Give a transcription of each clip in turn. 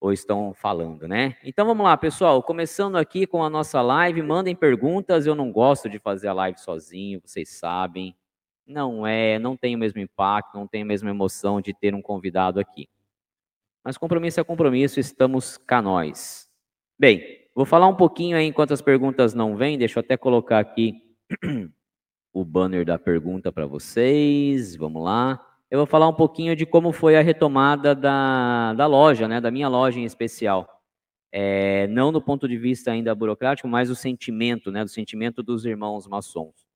ou estão falando, né? Então vamos lá, pessoal, começando aqui com a nossa live, mandem perguntas, eu não gosto de fazer a live sozinho, vocês sabem. Não é, não tem o mesmo impacto, não tem a mesma emoção de ter um convidado aqui. Mas compromisso é compromisso, estamos cá nós. Bem, vou falar um pouquinho aí enquanto as perguntas não vêm, deixa eu até colocar aqui o banner da pergunta para vocês. Vamos lá. Eu vou falar um pouquinho de como foi a retomada da, da loja, né, da minha loja em especial. É, não do ponto de vista ainda burocrático, mas o sentimento, né, do sentimento dos irmãos maçons.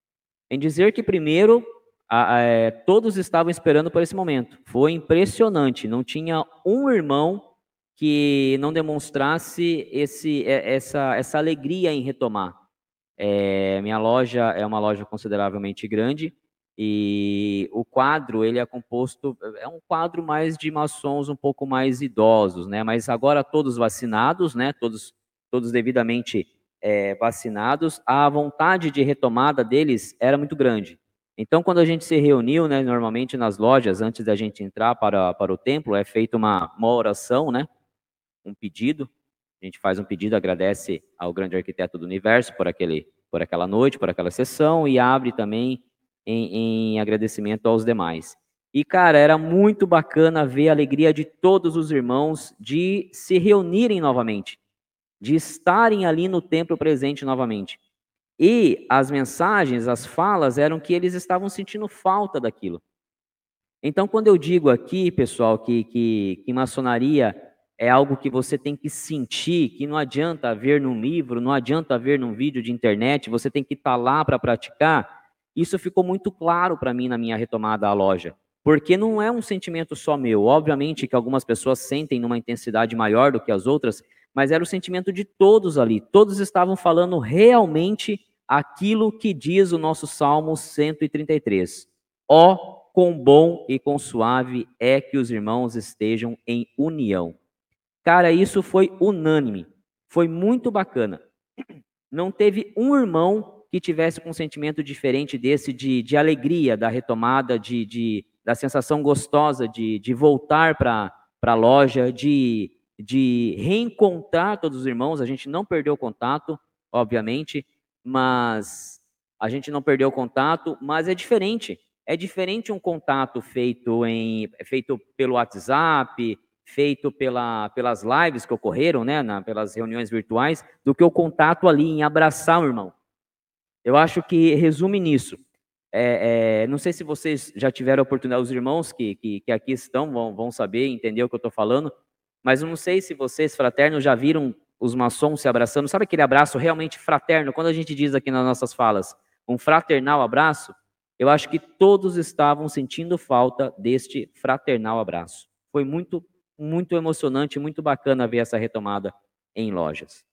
Em dizer que, primeiro, a, a, é, todos estavam esperando por esse momento. Foi impressionante. Não tinha um irmão que não demonstrasse esse, é, essa, essa alegria em retomar. É, minha loja é uma loja consideravelmente grande e o quadro ele é composto é um quadro mais de maçons um pouco mais idosos, né? Mas agora todos vacinados, né? Todos todos devidamente é, vacinados, a vontade de retomada deles era muito grande. Então, quando a gente se reuniu, né, normalmente nas lojas, antes da gente entrar para, para o templo, é feita uma, uma oração, né, um pedido. A gente faz um pedido, agradece ao grande arquiteto do universo por, aquele, por aquela noite, por aquela sessão, e abre também em, em agradecimento aos demais. E, cara, era muito bacana ver a alegria de todos os irmãos de se reunirem novamente, de estarem ali no templo presente novamente. E as mensagens, as falas, eram que eles estavam sentindo falta daquilo. Então, quando eu digo aqui, pessoal, que, que, que maçonaria é algo que você tem que sentir, que não adianta ver num livro, não adianta ver num vídeo de internet, você tem que estar tá lá para praticar, isso ficou muito claro para mim na minha retomada à loja. Porque não é um sentimento só meu. Obviamente que algumas pessoas sentem numa intensidade maior do que as outras, mas era o sentimento de todos ali. Todos estavam falando realmente aquilo que diz o nosso Salmo 133. Ó, oh, quão bom e quão suave é que os irmãos estejam em união. Cara, isso foi unânime. Foi muito bacana. Não teve um irmão que tivesse com um sentimento diferente desse de, de alegria, da retomada, de, de da sensação gostosa de, de voltar para a loja, de de reencontrar todos os irmãos. A gente não perdeu contato, obviamente, mas a gente não perdeu contato, mas é diferente. É diferente um contato feito em feito pelo WhatsApp, feito pela, pelas lives que ocorreram, né, na, pelas reuniões virtuais, do que o contato ali em abraçar o irmão. Eu acho que resume nisso. É, é, não sei se vocês já tiveram a oportunidade, os irmãos que, que, que aqui estão vão, vão saber, entender o que eu estou falando, mas eu não sei se vocês, fraternos, já viram os maçons se abraçando. Sabe aquele abraço realmente fraterno? Quando a gente diz aqui nas nossas falas, um fraternal abraço, eu acho que todos estavam sentindo falta deste fraternal abraço. Foi muito, muito emocionante, muito bacana ver essa retomada em lojas.